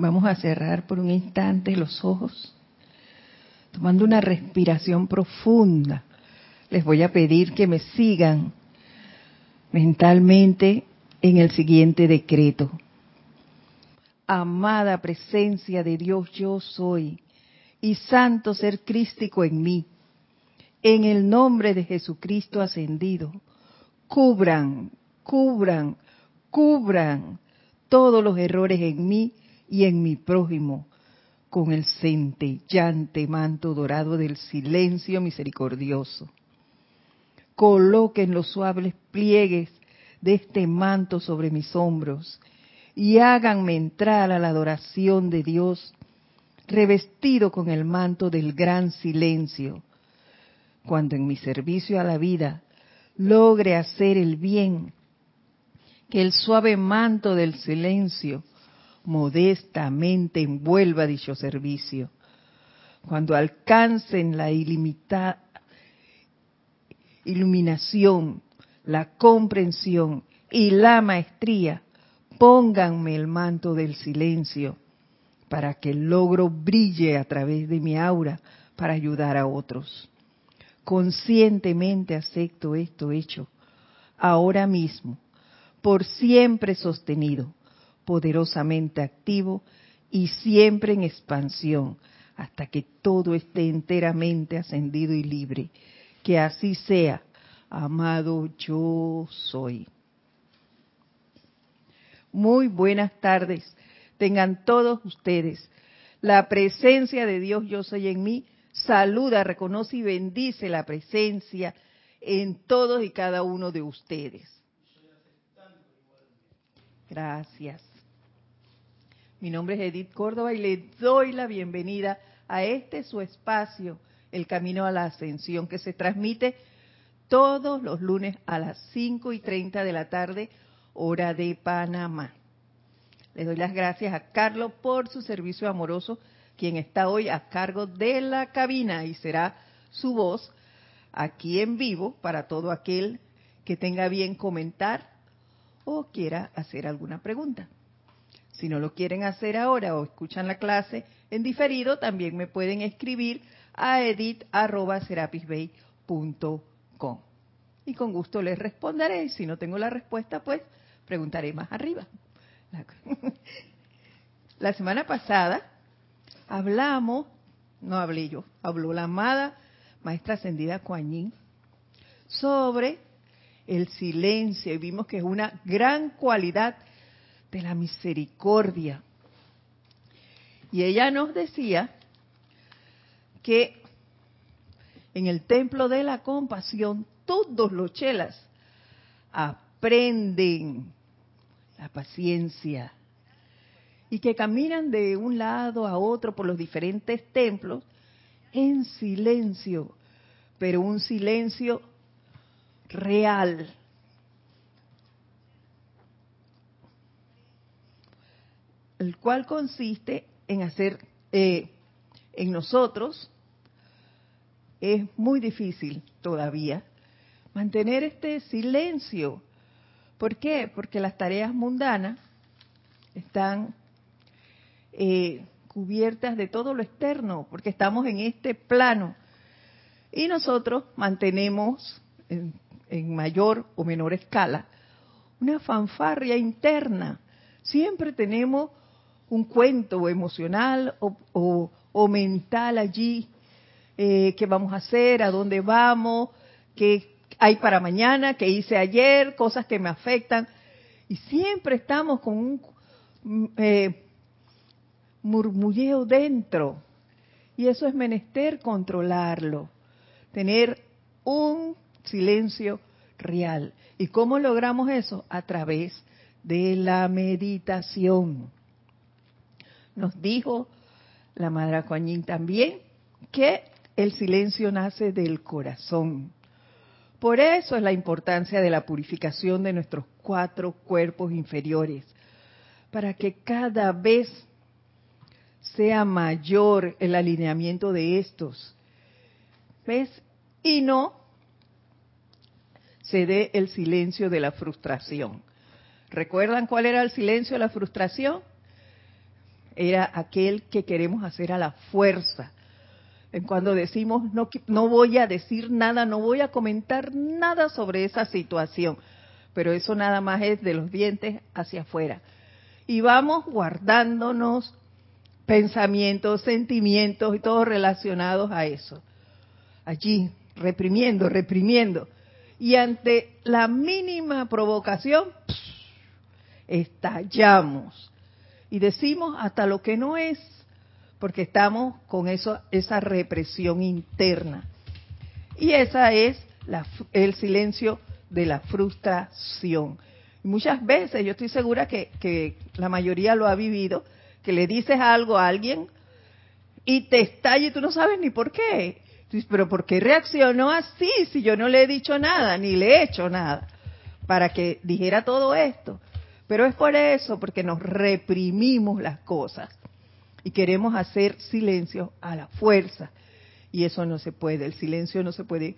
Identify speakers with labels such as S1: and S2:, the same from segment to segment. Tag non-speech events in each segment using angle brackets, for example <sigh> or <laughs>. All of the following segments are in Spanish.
S1: Vamos a cerrar por un instante los ojos, tomando una respiración profunda. Les voy a pedir que me sigan mentalmente en el siguiente decreto. Amada presencia de Dios yo soy y santo ser crístico en mí, en el nombre de Jesucristo ascendido, cubran, cubran, cubran todos los errores en mí y en mi prójimo con el centellante manto dorado del silencio misericordioso. Coloquen los suaves pliegues de este manto sobre mis hombros y háganme entrar a la adoración de Dios revestido con el manto del gran silencio, cuando en mi servicio a la vida logre hacer el bien, que el suave manto del silencio modestamente envuelva dicho servicio. Cuando alcancen la ilimitada iluminación, la comprensión y la maestría, pónganme el manto del silencio para que el logro brille a través de mi aura para ayudar a otros. Conscientemente acepto esto hecho, ahora mismo, por siempre sostenido, poderosamente activo y siempre en expansión, hasta que todo esté enteramente ascendido y libre. Que así sea, amado yo soy. Muy buenas tardes. Tengan todos ustedes. La presencia de Dios yo soy en mí. Saluda, reconoce y bendice la presencia en todos y cada uno de ustedes. Gracias. Mi nombre es Edith Córdoba y le doy la bienvenida a este su espacio, El Camino a la Ascensión, que se transmite todos los lunes a las 5 y 30 de la tarde, hora de Panamá. Le doy las gracias a Carlos por su servicio amoroso, quien está hoy a cargo de la cabina y será su voz aquí en vivo para todo aquel que tenga bien comentar o quiera hacer alguna pregunta. Si no lo quieren hacer ahora o escuchan la clase en diferido, también me pueden escribir a edit.serapisbay.com. Y con gusto les responderé. Si no tengo la respuesta, pues preguntaré más arriba. <laughs> La semana pasada hablamos, no hablé yo, habló la amada maestra ascendida Kuan sobre el silencio y vimos que es una gran cualidad de la misericordia. Y ella nos decía que en el templo de la compasión todos los chelas aprenden la paciencia, y que caminan de un lado a otro por los diferentes templos en silencio, pero un silencio real. El cual consiste en hacer eh, en nosotros, es muy difícil todavía, mantener este silencio ¿Por qué? Porque las tareas mundanas están eh, cubiertas de todo lo externo, porque estamos en este plano. Y nosotros mantenemos en, mayor o menor escala una fanfarria interna. Siempre tenemos un cuento emocional o, mental allí, eh, qué vamos a hacer, a dónde vamos, qué, hay para mañana, que hice ayer, cosas que me afectan. Y siempre estamos con un mm, eh, murmulleo dentro. Y eso es menester controlarlo, tener un silencio real. ¿Y cómo logramos eso? A través de la meditación. Nos dijo la Madre Coañín también que el silencio nace del corazón. Por eso es la importancia de la purificación de nuestros cuatro cuerpos inferiores, para que cada vez sea mayor el alineamiento de estos. ¿Ves? Y no se dé el silencio de la frustración. ¿Recuerdan cuál era el silencio de la frustración? Era aquel que queremos hacer a la fuerza. En cuando decimos no, no voy a decir nada, no voy a comentar nada sobre esa situación, pero eso nada más es de los dientes hacia afuera. Y vamos guardándonos pensamientos, sentimientos y todo relacionados a eso. Allí, reprimiendo, reprimiendo. Y ante la mínima provocación, estallamos. Y decimos hasta lo que no es, porque estamos con eso, esa represión interna. Y esa es la, el silencio de la frustración. Muchas veces, yo estoy segura que, que la mayoría lo ha vivido, que le dices algo a alguien y te estalla y tú no sabes ni por qué. Pero ¿por qué reaccionó así si yo no le he dicho nada, ni le he hecho nada para que dijera todo esto? Pero es por eso, porque nos reprimimos las cosas y queremos hacer silencio a la fuerza. Y eso no se puede, el silencio no se puede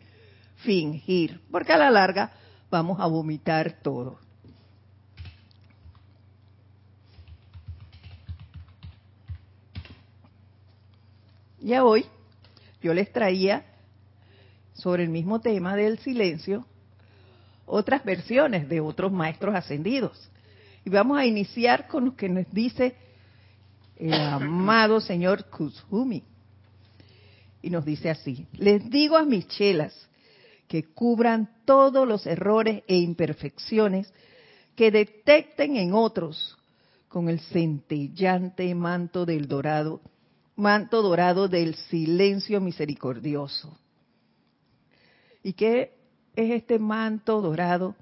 S1: fingir, porque a la larga vamos a vomitar todo. Ya hoy yo les traía sobre el mismo tema del silencio otras versiones de otros maestros ascendidos. Y vamos a iniciar con lo que nos dice el amado señor Kuzumi. Y nos dice así, les digo a mis chelas que cubran todos los errores e imperfecciones que detecten en otros con el centellante manto del dorado manto dorado del silencio misericordioso. ¿Y qué es este manto dorado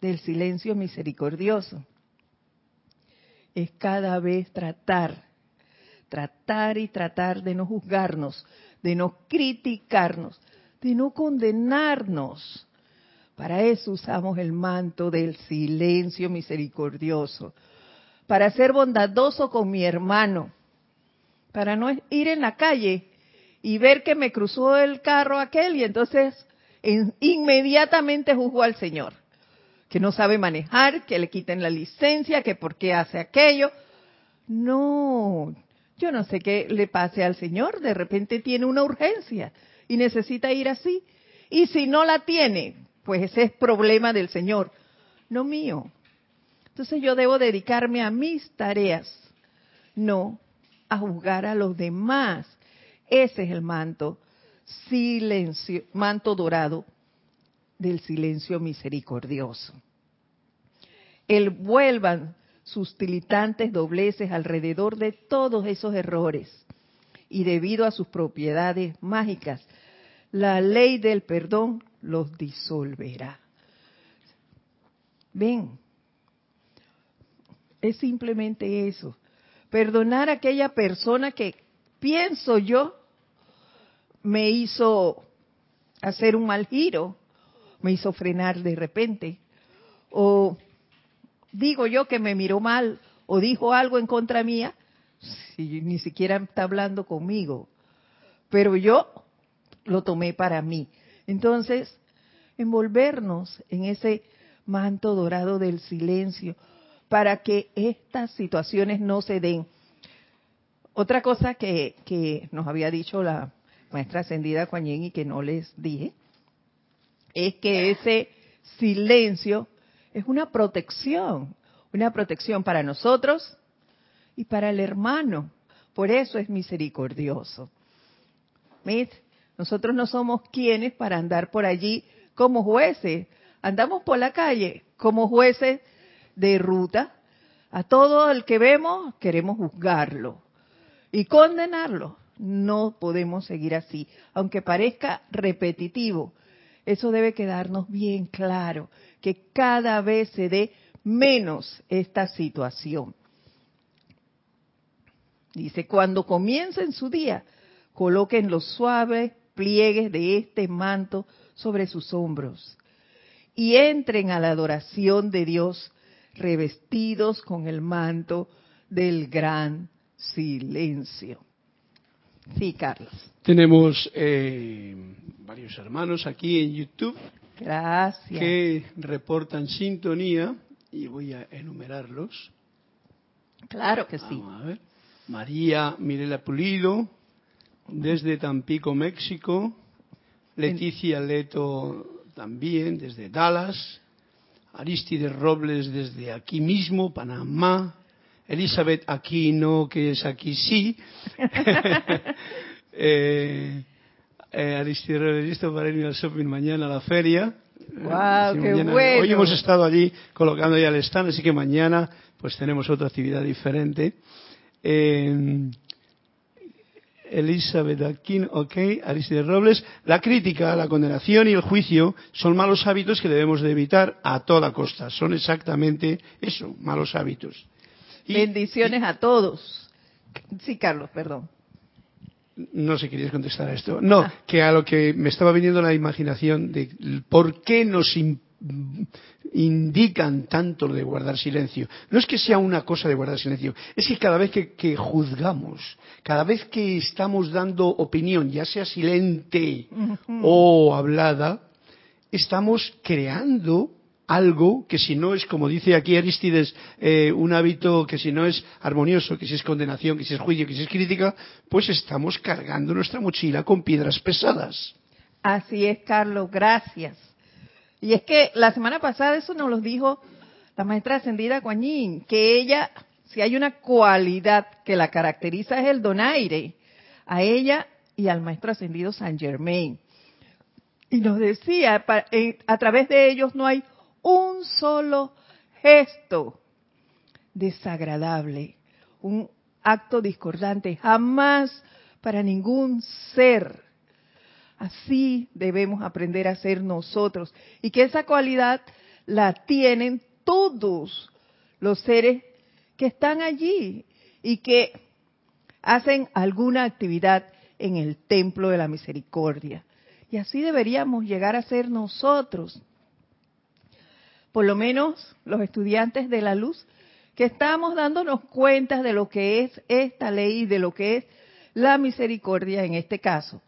S1: del silencio misericordioso? Es cada vez tratar, tratar y tratar de no juzgarnos, de no criticarnos, de no condenarnos. Para eso usamos el manto del silencio misericordioso, para ser bondadoso con mi hermano, para no ir en la calle y ver que me cruzó el carro aquel y entonces inmediatamente juzgo al Señor, que no sabe manejar, que le quiten la licencia, que por qué hace aquello. No, yo no sé qué le pase al Señor, de repente tiene una urgencia y necesita ir así. Y si no la tiene, pues ese es problema del Señor, no mío. Entonces yo debo dedicarme a mis tareas, no a juzgar a los demás. Ese es el manto, silencio, manto dorado del silencio misericordioso. El vuelvan sus tilitantes dobleces alrededor de todos esos errores y debido a sus propiedades mágicas, la ley del perdón los disolverá. Ven, es simplemente eso perdonar a aquella persona que pienso yo me hizo hacer un mal giro, me hizo frenar de repente, o digo yo que me miró mal o dijo algo en contra mía, si ni siquiera está hablando conmigo, pero yo lo tomé para mí. Entonces, envolvernos en ese manto dorado del silencio, para que estas situaciones no se den. Otra cosa que, nos había dicho la maestra ascendida Kuan y que no les dije, es que ese silencio es una protección, una protección para nosotros y para el hermano. Por eso es misericordioso. ¿Ves? Nosotros no somos quienes para andar por allí como jueces. Andamos por la calle como jueces de ruta. A todo el que vemos queremos juzgarlo y condenarlo. No podemos seguir así, aunque parezca repetitivo. Eso debe quedarnos bien claro, que cada vez se dé menos esta situación. Dice, cuando comiencen su día, coloquen los suaves pliegues de este manto sobre sus hombros y entren a la adoración de Dios revestidos con el manto del gran silencio. Sí, Carlos.
S2: Tenemos eh, varios hermanos aquí en YouTube.
S1: Gracias.
S2: Que reportan sintonía y voy a enumerarlos.
S1: Claro que sí.
S2: Vamos a ver. María Mirela Pulido, desde Tampico, México. Leticia Leto también, desde Dallas. Aristides Robles, desde aquí mismo, Panamá. Elizabeth Aquino, que es aquí sí. <laughs> eh, eh, Aristides Robles, listo para ir al shopping mañana a la feria.
S1: ¡Wow,
S2: Sí,
S1: qué
S2: mañana-
S1: bueno!
S2: Hoy hemos estado allí colocando ya el stand, así que mañana pues tenemos otra actividad diferente. Eh, Elizabeth Aquino, ok, Aristides Robles. La crítica, la condenación y el juicio son malos hábitos que debemos de evitar a toda costa. Son exactamente eso, malos hábitos. Y-
S1: Bendiciones a todos. Sí, Carlos, perdón.
S2: No sé, querías contestar a esto. No,
S1: Ah.
S2: que a lo que me estaba viniendo la imaginación de por qué nos in- indican tanto lo de guardar silencio. No es que sea una cosa de guardar silencio, es que cada vez que, que juzgamos, cada vez que estamos dando opinión, ya sea silente o hablada, estamos creando algo que si no es, como dice aquí Aristides, eh, un hábito que si no es armonioso, que si es condenación, que si es juicio, que si es crítica, pues estamos cargando nuestra mochila con piedras pesadas.
S1: Así es, Carlos, gracias. Y es que la semana pasada eso nos lo dijo la maestra ascendida Yin, que ella, si hay una cualidad que la caracteriza es el donaire, a ella y al maestro ascendido San Germain. Y nos decía, eh, a través de ellos no hay un solo gesto desagradable, un acto discordante, jamás para ningún ser. Así debemos aprender a ser nosotros y que esa cualidad la tienen todos los seres que están allí y que hacen alguna actividad en el templo de la misericordia. Y así deberíamos llegar a ser nosotros. Por lo menos los estudiantes de la luz que estamos dándonos cuenta de lo que es esta ley, de lo que es la misericordia en este caso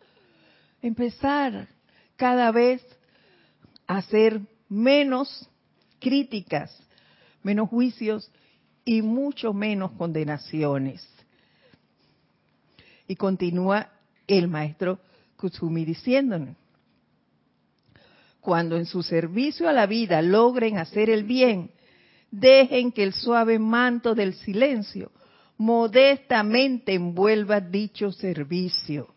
S1: empezar cada vez a hacer menos críticas, menos juicios y mucho menos condenaciones. Y continúa el maestro Kutsumi diciéndonos, cuando en su servicio a la vida logren hacer el bien, dejen que el suave manto del silencio modestamente envuelva dicho servicio.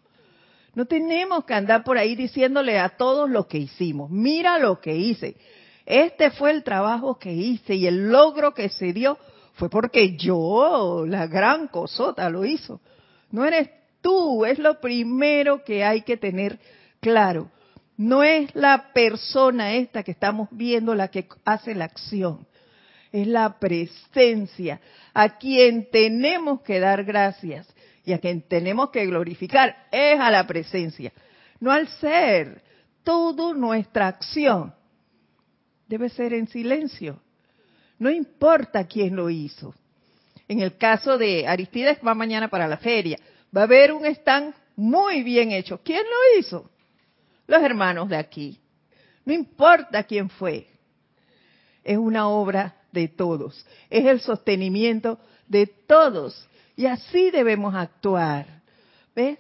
S1: No tenemos que andar por ahí diciéndole a todos lo que hicimos. Mira lo que hice. Este fue el trabajo que hice y el logro que se dio fue porque yo, la gran cosota, lo hizo. No eres tú, es lo primero que hay que tener claro. No es la persona esta que estamos viendo la que hace la acción. Es la presencia a quien tenemos que dar gracias y a quien tenemos que glorificar es a la presencia, no al ser. Toda nuestra acción debe ser en silencio. No importa quién lo hizo. En el caso de Aristides va mañana para la feria. Va a haber un stand muy bien hecho. ¿Quién lo hizo? Los hermanos de aquí. No importa quién fue. Es una obra de todos. Es el sostenimiento de todos. Y así debemos actuar. ¿Ves?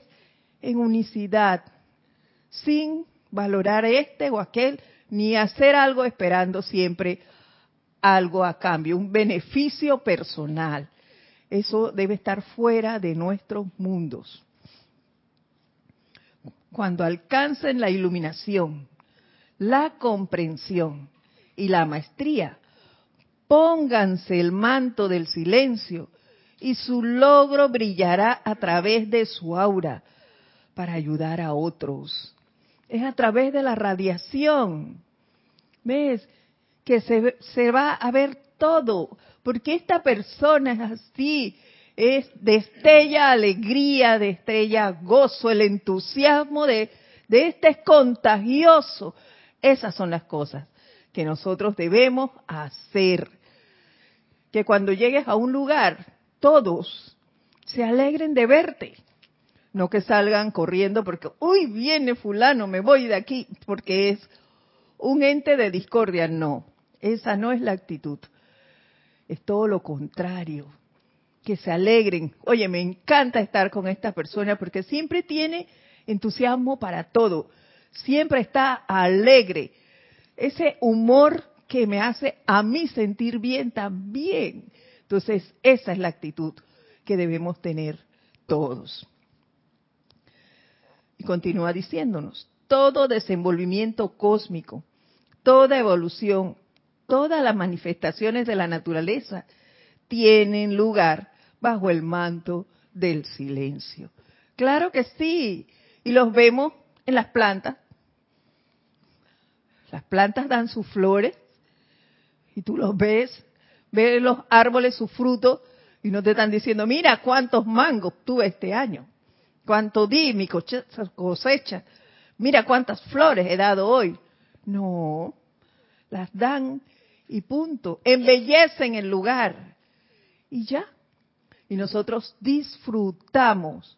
S1: En unicidad. Sin valorar este o aquel, ni hacer algo esperando siempre algo a cambio, un beneficio personal. Eso debe estar fuera de nuestros mundos. Cuando alcancen la iluminación, la comprensión y la maestría, pónganse el manto del silencio y su logro brillará a través de su aura para ayudar a otros. Es a través de la radiación. ¿Ves? Que se, se va a ver todo. Porque esta persona es así. Es destella alegría, destella gozo, el entusiasmo de, de este es contagioso. Esas son las cosas que nosotros debemos hacer. Que cuando llegues a un lugar, todos se alegren de verte. No que salgan corriendo porque, uy, viene fulano, me voy de aquí, porque es un ente de discordia. No, esa no es la actitud. Es todo lo contrario. Que se alegren. Oye, me encanta estar con esta persona porque siempre tiene entusiasmo para todo, siempre está alegre. Ese humor que me hace a mí sentir bien también. Entonces, esa es la actitud que debemos tener todos. Y continúa diciéndonos, todo desenvolvimiento cósmico, toda evolución, todas las manifestaciones de la naturaleza tienen lugar bajo el manto del silencio. Claro que sí, y los vemos en las plantas. Las plantas dan sus flores y tú los ves, ves los árboles, sus frutos, y no te están diciendo, mira cuántos mangos tuve este año, cuánto di mi cosecha, mira cuántas flores he dado hoy. No, las dan y punto, embellecen el lugar y ya. Y nosotros disfrutamos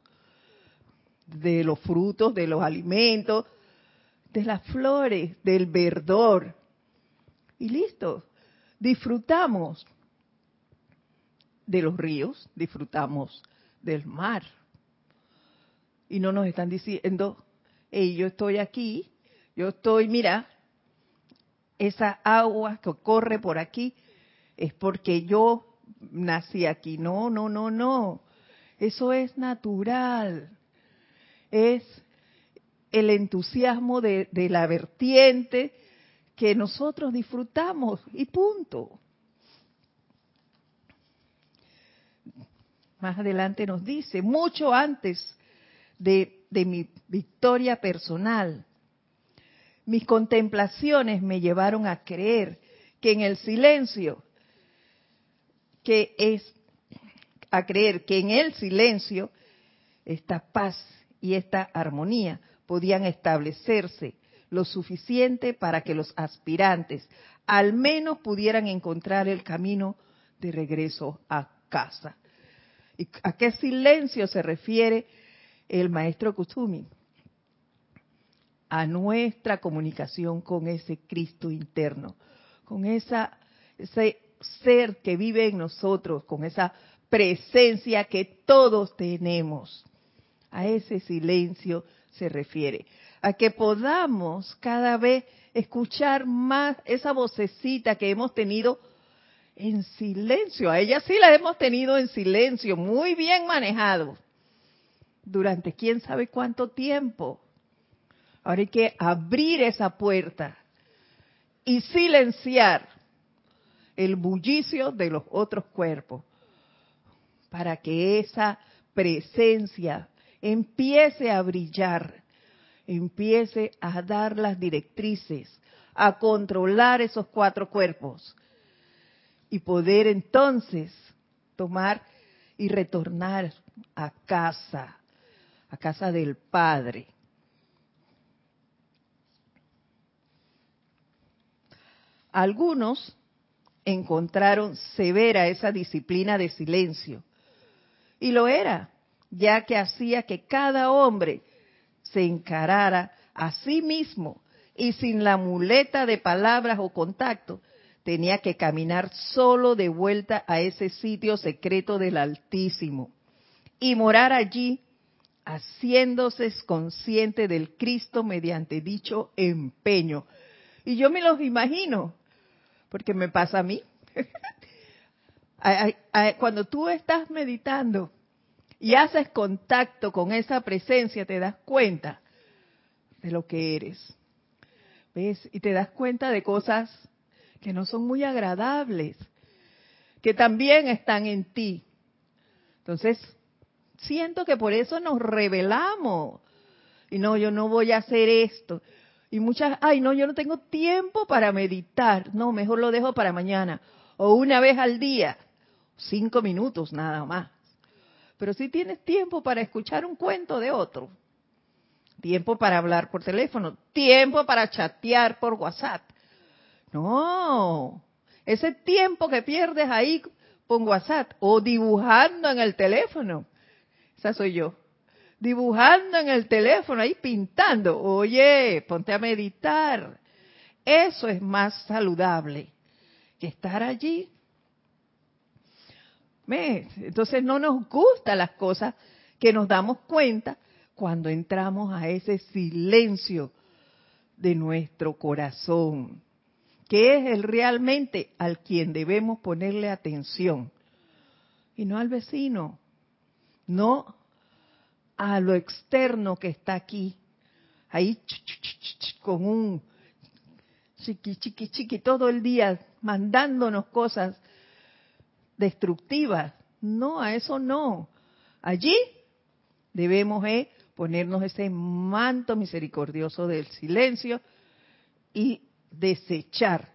S1: de los frutos, de los alimentos, de las flores, del verdor. Y listo, disfrutamos de los ríos, disfrutamos del mar. Y no nos están diciendo, hey, yo estoy aquí, yo estoy, mira, esa agua que corre por aquí es porque yo nací aquí. No, no, no, no. Eso es natural. Es el entusiasmo de, la vertiente que nosotros disfrutamos y punto. Más adelante nos dice, mucho antes de mi victoria personal, mis contemplaciones me llevaron a creer que en el silencio que es a creer que en el silencio esta paz y esta armonía podían establecerse lo suficiente para que los aspirantes al menos pudieran encontrar el camino de regreso a casa. ¿Y a qué silencio se refiere el maestro Kusumi? A nuestra comunicación con ese Cristo interno, con esa, ese ser que vive en nosotros, con esa presencia que todos tenemos. A ese silencio se refiere. A que podamos cada vez escuchar más esa vocecita que hemos tenido en silencio. A ella sí la hemos tenido en silencio, muy bien manejado. Durante quién sabe cuánto tiempo. Ahora hay que abrir esa puerta y silenciar el bullicio de los otros cuerpos, para que esa presencia empiece a brillar, empiece a dar las directrices, a controlar esos cuatro cuerpos y poder entonces tomar y retornar a casa, a casa del Padre. Algunos encontraron severa esa disciplina de silencio. Y lo era, ya que hacía que cada hombre se encarara a sí mismo y sin la muleta de palabras o contacto, tenía que caminar solo de vuelta a ese sitio secreto del Altísimo y morar allí haciéndose consciente del Cristo mediante dicho empeño. Y yo me los imagino, porque me pasa a mí. <laughs> Cuando tú estás meditando y haces contacto con esa presencia, te das cuenta de lo que eres. ¿Ves? Y te das cuenta de cosas que no son muy agradables, que también están en ti. Entonces, siento que por eso nos revelamos. Y no, yo no voy a hacer esto. Y muchas, ay, no, yo no tengo tiempo para meditar. No, mejor lo dejo para mañana. O una vez al día. Cinco minutos nada más. Pero si tienes tiempo para escuchar un cuento de otro. Tiempo para hablar por teléfono. Tiempo para chatear por WhatsApp. No. Ese tiempo que pierdes ahí por WhatsApp o dibujando en el teléfono. Esa soy yo dibujando en el teléfono, ahí pintando. Oye, ponte a meditar. Eso es más saludable que estar allí. Entonces no nos gustan las cosas que nos damos cuenta cuando entramos a ese silencio de nuestro corazón, que es el realmente al quien debemos ponerle atención, y no al vecino, no a lo externo que está aquí, ahí con un chiqui, chiqui, chiqui, todo el día mandándonos cosas destructivas. No, a eso no. Allí debemos eh, ponernos ese manto misericordioso del silencio y desechar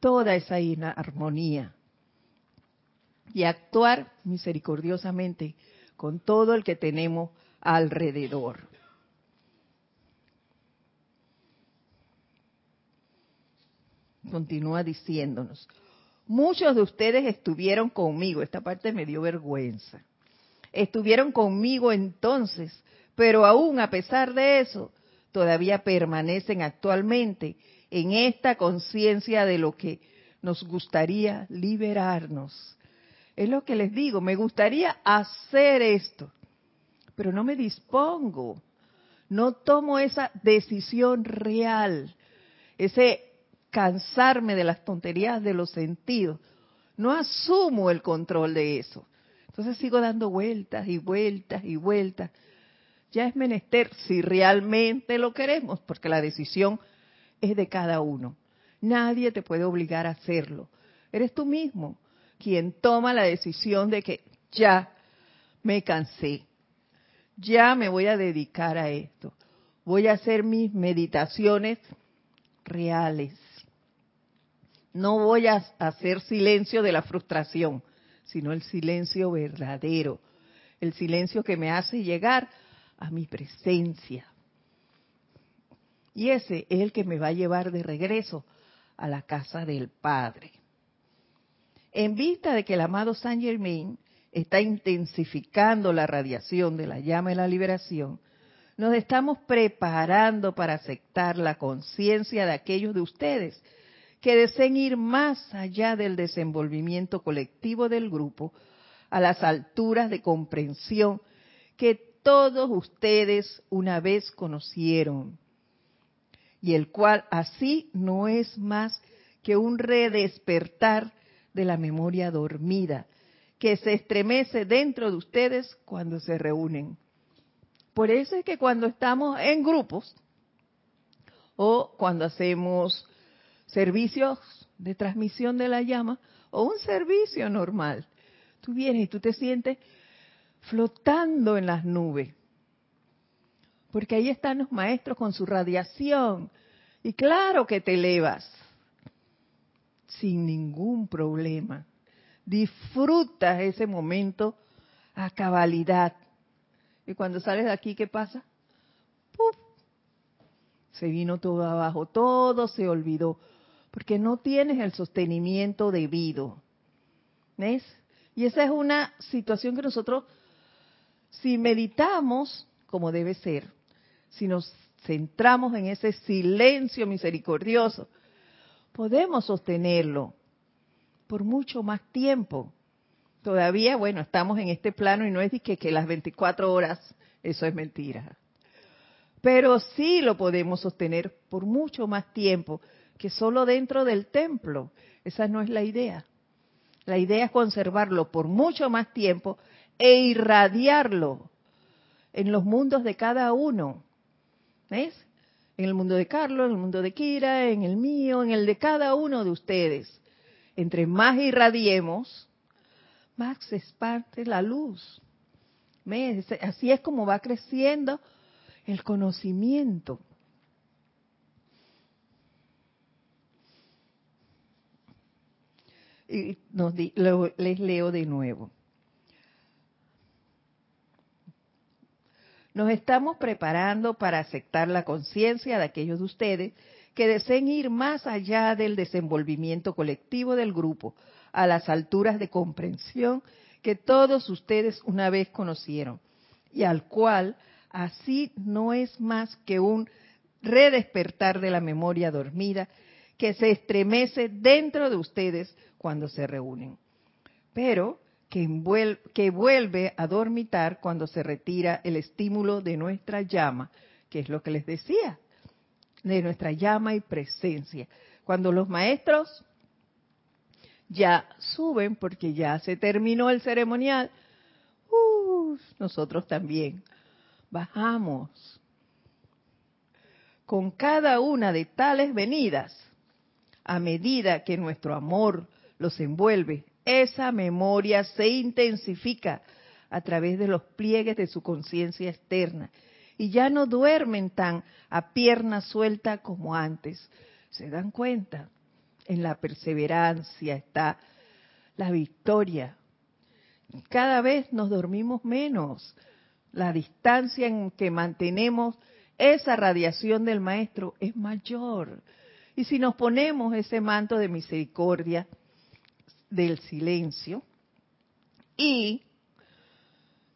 S1: toda esa inarmonía y actuar misericordiosamente con todo el que tenemos alrededor. Continúa diciéndonos, muchos de ustedes estuvieron conmigo, esta parte me dio vergüenza, estuvieron conmigo entonces, pero aún a pesar de eso, todavía permanecen actualmente en esta conciencia de lo que nos gustaría liberarnos. Es lo que les digo, me gustaría hacer esto, pero no me dispongo, no tomo esa decisión real, ese cansarme de las tonterías de los sentidos, no asumo el control de eso. Entonces sigo dando vueltas y vueltas y vueltas. Ya es menester si realmente lo queremos, porque la decisión es de cada uno. Nadie te puede obligar a hacerlo. Eres tú mismo quien toma la decisión de que ya me cansé, ya me voy a dedicar a esto, voy a hacer mis meditaciones reales. No voy a hacer silencio de la frustración, sino el silencio verdadero, el silencio que me hace llegar a mi presencia. Y ese es el que me va a llevar de regreso a la casa del Padre. En vista de que el amado Saint Germain está intensificando la radiación de la llama de la liberación, nos estamos preparando para aceptar la conciencia de aquellos de ustedes que deseen ir más allá del desenvolvimiento colectivo del grupo a las alturas de comprensión que todos ustedes una vez conocieron y el cual así no es más que un redespertar de la memoria dormida que se estremece dentro de ustedes cuando se reúnen. Por eso es que cuando estamos en grupos o cuando hacemos servicios de transmisión de la llama o un servicio normal, tú vienes y tú te sientes flotando en las nubes. Porque ahí están los maestros con su radiación. Y claro que te elevas sin ningún problema. Disfrutas ese momento a cabalidad. Y cuando sales de aquí, ¿qué pasa? ¡Puf! Se vino todo abajo, todo se olvidó, porque no tienes el sostenimiento debido. ¿Ves? Y esa es una situación que nosotros, si meditamos como debe ser, si nos centramos en ese silencio misericordioso, podemos sostenerlo por mucho más tiempo. Todavía, bueno, estamos en este plano y no es que, que las 24 horas, eso es mentira. Pero sí lo podemos sostener por mucho más tiempo que solo dentro del templo. Esa no es la idea. La idea es conservarlo por mucho más tiempo e irradiarlo en los mundos de cada uno. ¿Ves? En el mundo de Carlos, en el mundo de Kira, en el mío, en el de cada uno de ustedes. Entre más irradiemos, más se expande la luz. Así es como va creciendo el conocimiento. Y les leo de nuevo. Nos estamos preparando para aceptar la conciencia de aquellos de ustedes que deseen ir más allá del desenvolvimiento colectivo del grupo, a las alturas de comprensión que todos ustedes una vez conocieron, y al cual así no es más que un redespertar de la memoria dormida que se estremece dentro de ustedes cuando se reúnen. Pero que, vuelve a dormitar cuando se retira el estímulo de nuestra llama, que es lo que les decía, de nuestra llama y presencia. Cuando los maestros ya suben, porque ya se terminó el ceremonial, uh, nosotros también bajamos. Con cada una de tales venidas, a medida que nuestro amor los envuelve, esa memoria se intensifica a través de los pliegues de su conciencia externa y ya no duermen tan a pierna suelta como antes. ¿Se dan cuenta? En la perseverancia está la victoria. Cada vez nos dormimos menos. La distancia en que mantenemos esa radiación del Maestro es mayor. Y si nos ponemos ese manto de misericordia del silencio. Y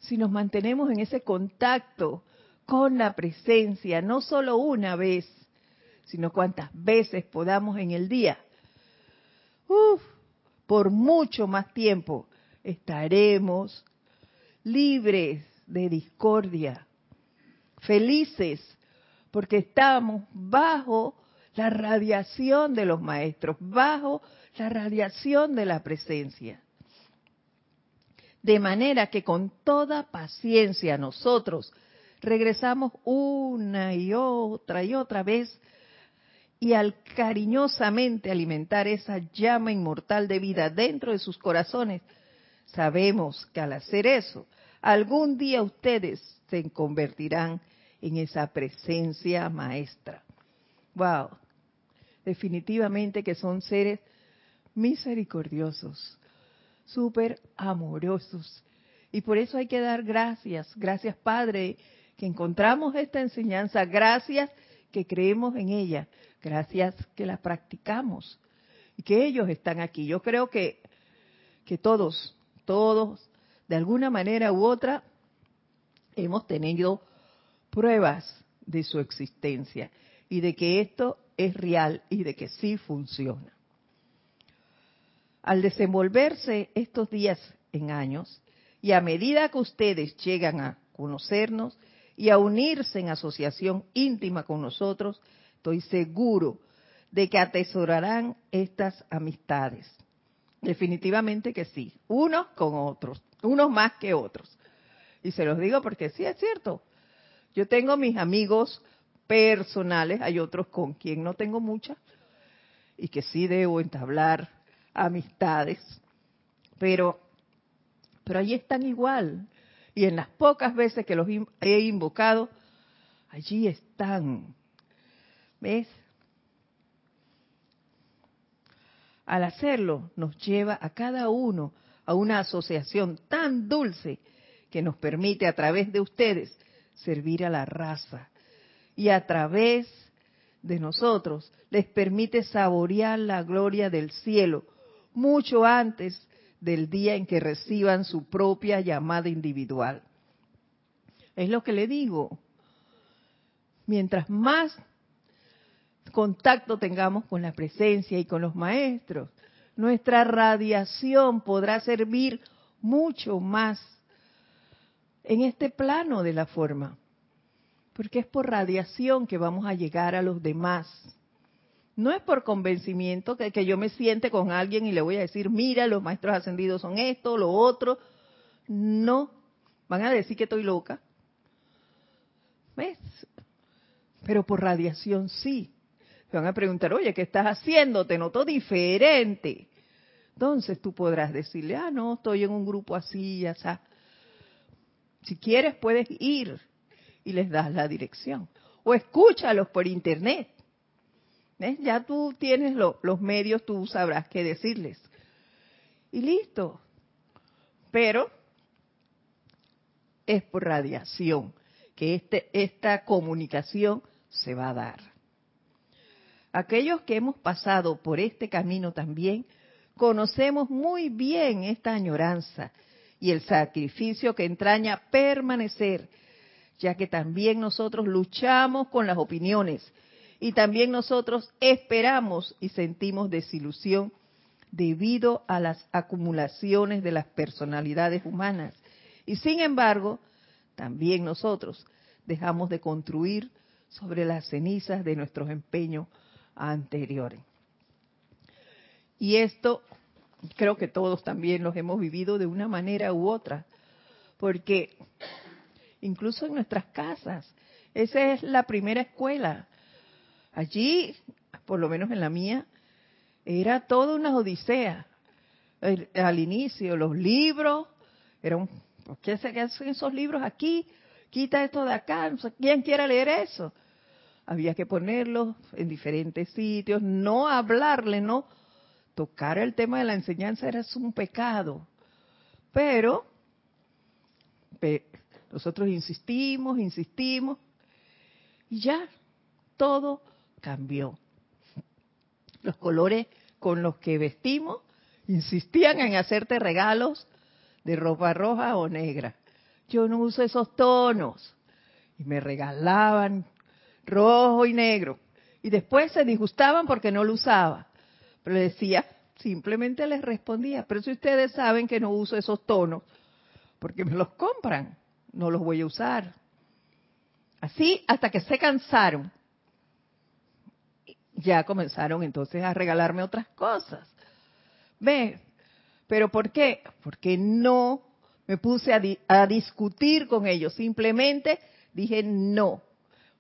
S1: si nos mantenemos en ese contacto con la presencia, no solo una vez, sino cuantas veces podamos en el día, por mucho más tiempo estaremos libres de discordia, felices, porque estamos bajo la radiación de los maestros, bajo la radiación de la presencia. De manera que con toda paciencia nosotros regresamos una y otra y otra vez y al cariñosamente alimentar esa llama inmortal de vida dentro de sus corazones, sabemos que al hacer eso, algún día ustedes se convertirán en esa presencia maestra. Wow definitivamente que son seres misericordiosos, súper amorosos. Y por eso hay que dar gracias, gracias Padre, que encontramos esta enseñanza, gracias que creemos en ella, gracias que la practicamos y que ellos están aquí. Yo creo que, que todos, todos, de alguna manera u otra, hemos tenido pruebas de su existencia y de que esto es real y de que sí funciona. Al desenvolverse estos días en años, y a medida que ustedes llegan a conocernos y a unirse en asociación íntima con nosotros, estoy seguro de que atesorarán estas amistades. Definitivamente que sí, unos con otros, unos más que otros. Y se los digo porque sí es cierto. Yo tengo mis amigos personales, hay otros con quien no tengo muchas y que sí debo entablar amistades, pero, pero allí están igual. Y en las pocas veces que los he invocado, allí están. ¿Ves? Al hacerlo, nos lleva a cada uno a una asociación tan dulce que nos permite a través de ustedes servir a la raza y a través de nosotros les permite saborear la gloria del cielo mucho antes del día en que reciban su propia llamada individual. Es lo que le digo. Mientras más contacto tengamos con la presencia y con los maestros, nuestra radiación podrá servir mucho más en este plano de la forma porque es por radiación que vamos a llegar a los demás. No es por convencimiento que, yo me siente con alguien y le voy a decir, mira, los maestros ascendidos son esto, lo otro. No, van a decir que estoy loca. ¿Ves? Pero por radiación sí. Van a preguntar, oye, ¿qué estás haciendo? Te noto diferente. Entonces tú podrás decirle, ah, no, estoy en un grupo así, ya. Si quieres, puedes ir y les das la dirección. O escúchalos por internet. Ya tú tienes los medios, tú sabrás qué decirles. Y listo. Pero es por radiación que este, esta comunicación se va a dar. Aquellos que hemos pasado por este camino también, conocemos muy bien esta añoranza y el sacrificio que entraña permanecer ya que también nosotros luchamos con las opiniones y también nosotros esperamos y sentimos desilusión debido a las acumulaciones de las personalidades humanas. Y sin embargo, también nosotros dejamos de construir sobre las cenizas de nuestros empeños anteriores. Y esto creo que todos también los hemos vivido de una manera u otra, porque incluso en nuestras casas, esa es la primera escuela. Allí, por lo menos en la mía, era toda una odisea. al inicio, los libros, eran, ¿qué hacen esos libros aquí? Quita esto de acá, ¿quién quiere leer eso? Había que ponerlos en diferentes sitios, no hablarle, no tocar el tema de la enseñanza era un pecado. Pero nosotros insistimos, insistimos, y ya todo cambió. Los colores con los que vestimos insistían en hacerte regalos de ropa roja o negra. Yo no uso esos tonos. Y me regalaban rojo y negro. Y después se disgustaban porque no lo usaba. Pero decía, simplemente les respondía, pero si ustedes saben que no uso esos tonos, porque me los compran, no los voy a usar. Así hasta que se cansaron. Ya comenzaron entonces a regalarme otras cosas. ¿Ve? ¿Pero por qué? Porque no me puse a, a discutir con ellos. Simplemente dije, no,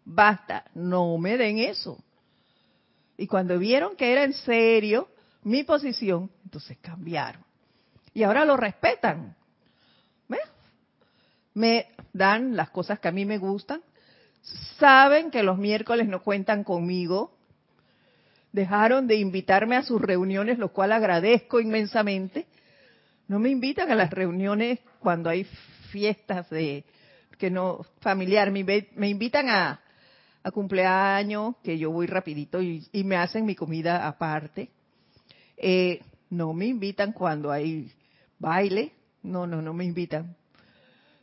S1: basta, no me den eso. Y cuando vieron que era en serio mi posición, entonces cambiaron. Y ahora lo respetan. Me dan las cosas que a mí me gustan. Saben que los miércoles no cuentan conmigo. Dejaron de invitarme a sus reuniones, lo cual agradezco inmensamente. No me invitan a las reuniones cuando hay fiestas de que no familiar, me, me invitan a, a cumpleaños, que yo voy rapidito y, me hacen mi comida aparte. Eh, no me invitan cuando hay baile, no, no, no me invitan.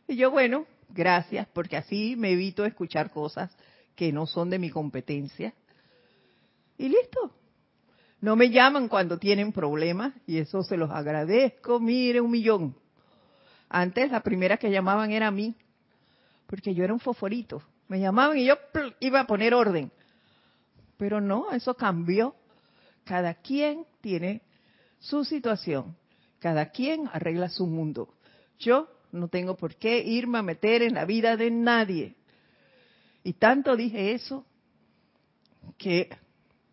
S1: Y yo, bueno, gracias, porque así me evito escuchar cosas que no son de mi competencia. Y listo. No me llaman cuando tienen problemas y eso se los agradezco, mire, un millón. Antes la primera que llamaban era a mí, porque yo era un foforito. Me llamaban y yo iba a poner orden. Pero no, eso cambió. Cada quien tiene su situación. Cada quien arregla su mundo. Yo no tengo por qué irme a meter en la vida de nadie. Y tanto dije eso que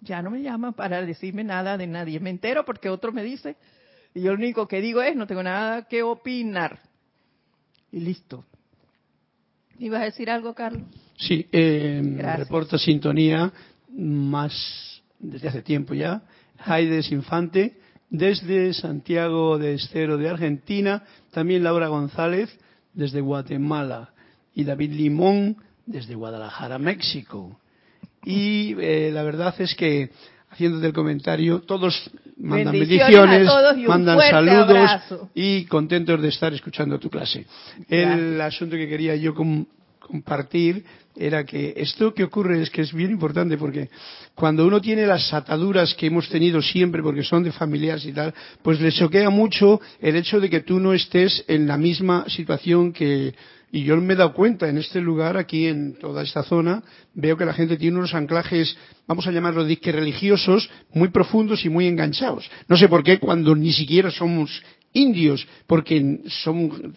S1: ya no me llaman para decirme nada de nadie. Me entero porque otro me dice y yo lo único que digo es no tengo nada que opinar. Y listo. ¿Ibas a decir algo, Carlos?
S2: Sí, eh, reporta sintonía más desde hace tiempo ya. Haides Infante, desde Santiago de Estero de Argentina, también Laura González desde Guatemala y David Limón desde Guadalajara, México. Y eh, la verdad es que, haciéndote el comentario, todos mandan bendiciones, mandan saludos y contentos de estar escuchando tu clase. El asunto que quería yo compartir era que esto que ocurre es que es bien importante porque cuando uno tiene las ataduras que hemos tenido siempre porque son de familiares y tal, pues le choquea mucho el hecho de que tú no estés en la misma situación que y yo me he dado cuenta en este lugar, aquí en toda esta zona, veo que la gente tiene unos anclajes, vamos a llamarlo disque religiosos, muy profundos y muy enganchados. No sé por qué cuando ni siquiera somos indios, porque son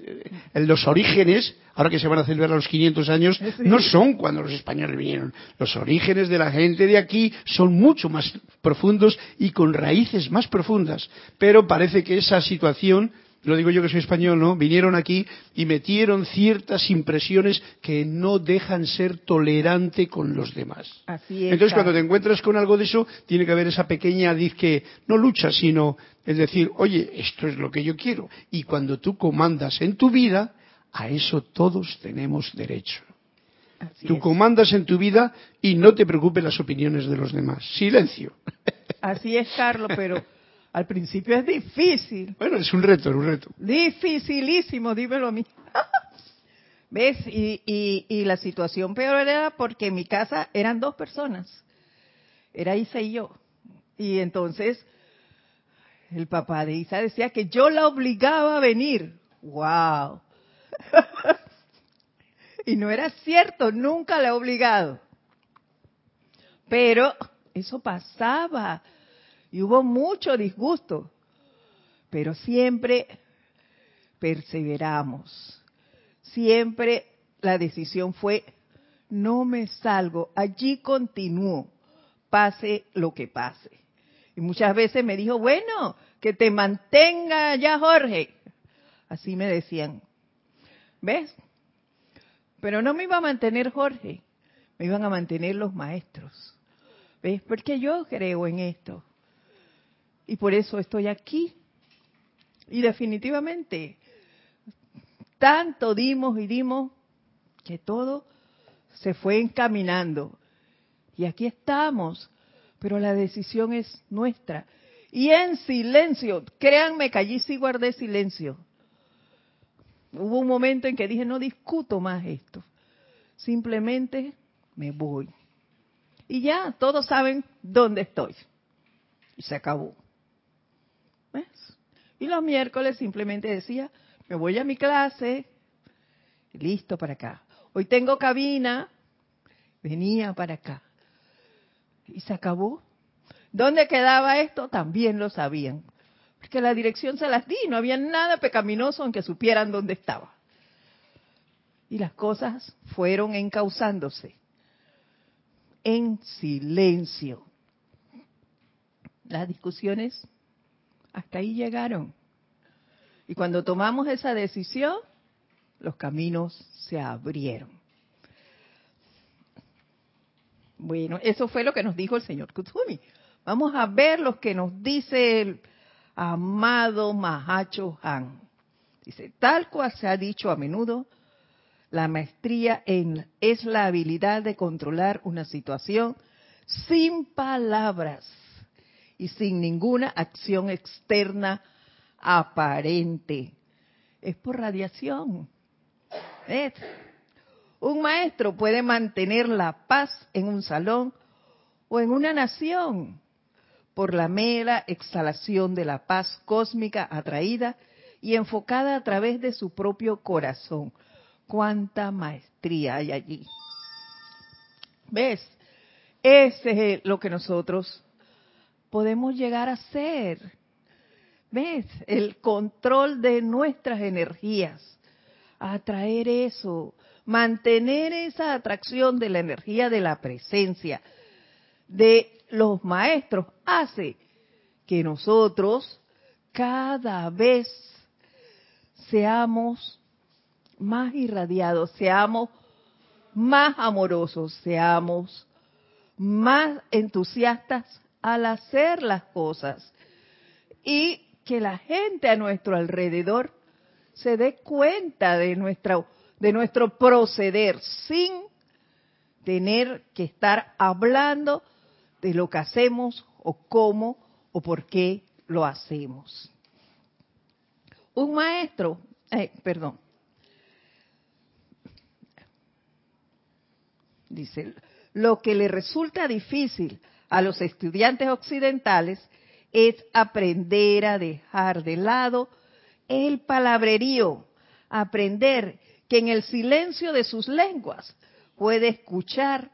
S2: en los orígenes, ahora que se van a celebrar los 500 años, no son cuando los españoles vinieron. Los orígenes de la gente de aquí son mucho más profundos y con raíces más profundas. Pero parece que esa situación lo digo yo que soy español, ¿no? Vinieron aquí y metieron ciertas impresiones que no dejan ser tolerante con los demás.
S1: Así
S2: es, Entonces, cuando te encuentras con algo de eso, tiene que haber esa pequeña diz que no lucha, sino es decir, oye, esto es lo que yo quiero. Y cuando tú comandas en tu vida, a eso todos tenemos derecho. tú comandas en tu vida y no te preocupes las opiniones de los demás. Silencio.
S1: Así es, Carlos, pero al principio es difícil.
S2: Bueno, es un reto, es un reto.
S1: Dificilísimo, dímelo a mí. <laughs> ¿Ves? Y, y, la situación peor era porque en mi casa eran dos personas. Era Isa y yo. Y entonces el papá de Isa decía que yo la obligaba a venir. ¡Wow! <laughs> y no era cierto, nunca la he obligado. Pero eso pasaba y hubo mucho disgusto, pero siempre perseveramos. Siempre la decisión fue, no me salgo, allí continúo, pase lo que pase. Y muchas veces me dijo, bueno, que te mantenga ya Jorge. Así me decían. ¿Ves? Pero no me iba a mantener Jorge, me iban a mantener los maestros. ¿Ves? Porque yo creo en esto. Y por eso estoy aquí. Y definitivamente, tanto dimos y dimos que todo se fue encaminando. Y aquí estamos, pero la decisión es nuestra. Y en silencio, créanme que allí sí guardé silencio. Hubo un momento en que dije, no discuto más esto. Simplemente me voy. Y ya, todos saben dónde estoy. Y se acabó. Y los miércoles simplemente decía, me voy a mi clase, listo para acá. Hoy tengo cabina, venía para acá. Y se acabó. ¿Dónde quedaba esto? También lo sabían que la dirección se las di, no había nada pecaminoso aunque supieran dónde estaba. Y las cosas fueron encauzándose en silencio. Las discusiones hasta ahí llegaron. Y cuando tomamos esa decisión, los caminos se abrieron. Bueno, eso fue lo que nos dijo el señor Kutsumi. Vamos a ver lo que nos dice el amado Mahacho Han. Dice, tal cual se ha dicho a menudo, la maestría en, es la habilidad de controlar una situación sin palabras y sin ninguna acción externa aparente. Es por radiación. Un maestro puede mantener la paz en un salón o en una nación por la mera exhalación de la paz cósmica atraída y enfocada a través de su propio corazón. Cuánta maestría hay allí. ¿Ves? Ese es lo que nosotros podemos llegar a ser. ¿Ves? El control de nuestras energías. Atraer eso. Mantener esa atracción de la energía de la presencia. De los maestros hace que nosotros cada vez seamos más irradiados, seamos más amorosos, seamos más entusiastas al hacer las cosas y que la gente a nuestro alrededor se dé cuenta de nuestra de nuestro proceder sin tener que estar hablando de lo que hacemos o cómo o por qué lo hacemos. Un maestro, eh, perdón, dice, lo que le resulta difícil a los estudiantes occidentales es aprender a dejar de lado el palabrerío, aprender que en el silencio de sus lenguas puede escuchar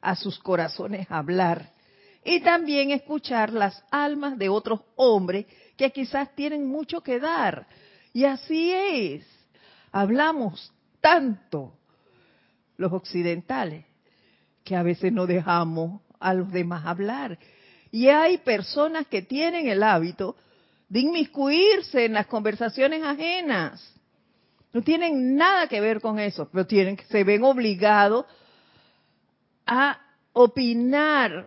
S1: a sus corazones hablar y también escuchar las almas de otros hombres que quizás tienen mucho que dar. Y así es. Hablamos tanto los occidentales que a veces no dejamos a los demás hablar. Y hay personas que tienen el hábito de inmiscuirse en las conversaciones ajenas. No tienen nada que ver con eso, pero tienen, se ven obligados a opinar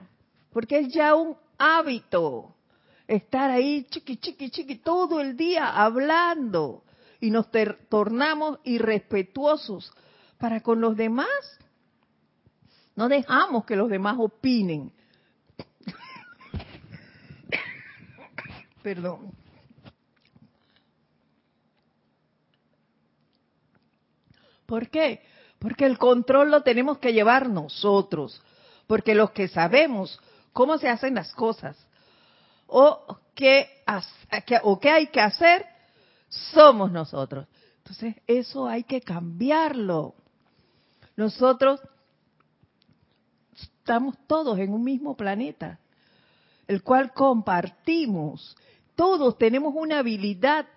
S1: porque es ya un hábito estar ahí chiqui, chiqui, chiqui todo el día hablando y nos tornamos irrespetuosos para con los demás. No dejamos que los demás opinen. Perdón. ¿Por qué? Porque el control lo tenemos que llevar nosotros. Porque los que sabemos cómo se hacen las cosas, o qué, o qué hay que hacer, somos nosotros. Entonces, eso hay que cambiarlo. Nosotros estamos todos en un mismo planeta, el cual compartimos. Todos tenemos una habilidad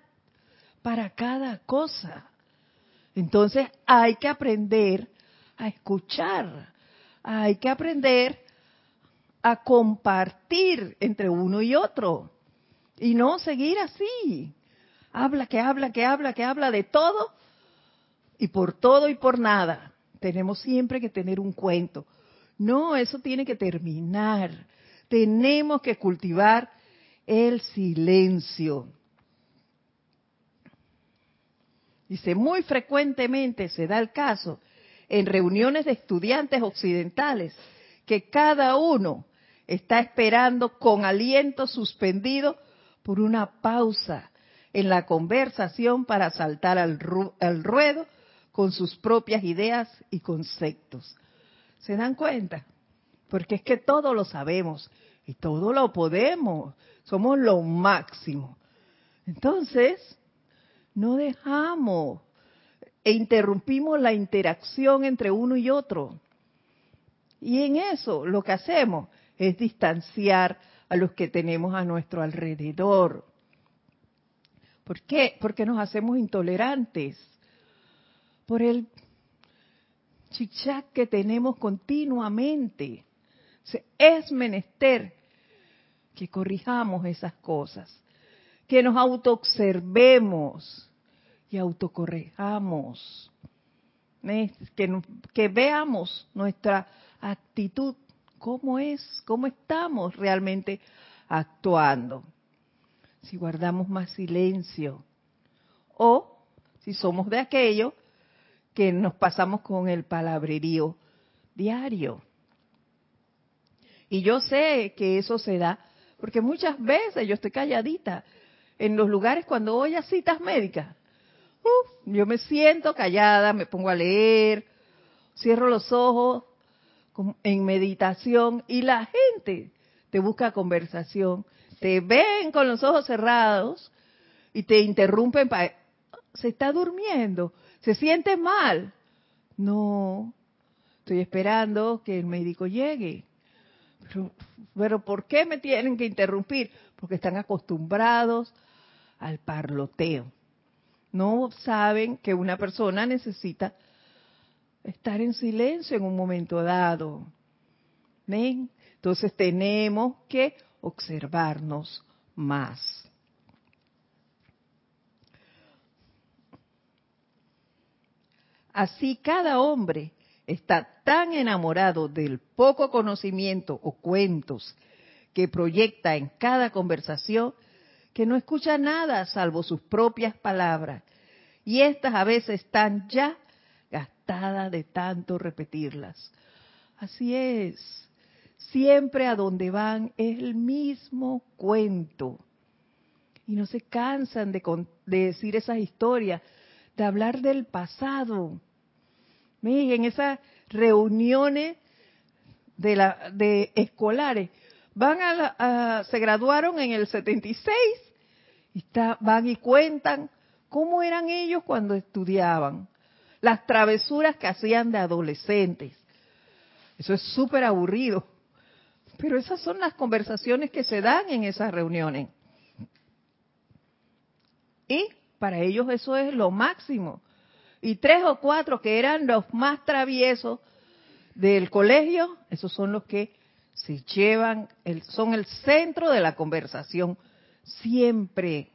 S1: para cada cosa. Entonces hay que aprender a escuchar, hay que aprender a compartir entre uno y otro y no seguir así. Habla, que habla, que habla, que habla de todo y por todo y por nada. Tenemos siempre que tener un cuento. No, eso tiene que terminar. Tenemos que cultivar el silencio. Dice, muy frecuentemente se da el caso en reuniones de estudiantes occidentales que cada uno está esperando con aliento suspendido por una pausa en la conversación para saltar al, ruedo con sus propias ideas y conceptos. ¿Se dan cuenta? Porque es que todo lo sabemos y todo lo podemos. Somos lo máximo. Entonces, no dejamos e interrumpimos la interacción entre uno y otro. Y en eso lo que hacemos es distanciar a los que tenemos a nuestro alrededor. ¿Por qué? Porque nos hacemos intolerantes por el chichac que tenemos continuamente. Es menester que corrijamos esas cosas, que nos autoobservemos y autocorrejamos, que, que veamos nuestra actitud, cómo es, cómo estamos realmente actuando. Si guardamos más silencio o si somos de aquello que nos pasamos con el palabrerío diario. Y yo sé que eso se da porque muchas veces yo estoy calladita en los lugares cuando voy a citas médicas. yo me siento callada, me pongo a leer, cierro los ojos en meditación y la gente te busca conversación, te ven con los ojos cerrados y te interrumpen para... Se está durmiendo se siente mal. No, estoy esperando que el médico llegue. Pero, pero ¿por qué me tienen que interrumpir? Porque están acostumbrados al parloteo. No saben que una persona necesita estar en silencio en un momento dado. ¿Ven? Entonces tenemos que observarnos más. Así cada hombre está tan enamorado del poco conocimiento o cuentos que proyecta en cada conversación que no escucha nada salvo sus propias palabras. Y estas a veces están ya gastadas de tanto repetirlas. Así es. Siempre a donde van es el mismo cuento. Y no se cansan de, de decir esas historias de hablar del pasado. En esas reuniones de, la, de escolares, van a, se graduaron en el 76 y van y cuentan cómo eran ellos cuando estudiaban, las travesuras que hacían de adolescentes. Eso es súper aburrido, pero esas son las conversaciones que se dan en esas reuniones. Y para ellos eso es lo máximo. Y tres o cuatro que eran los más traviesos del colegio, esos son los que se llevan, son el centro de la conversación siempre.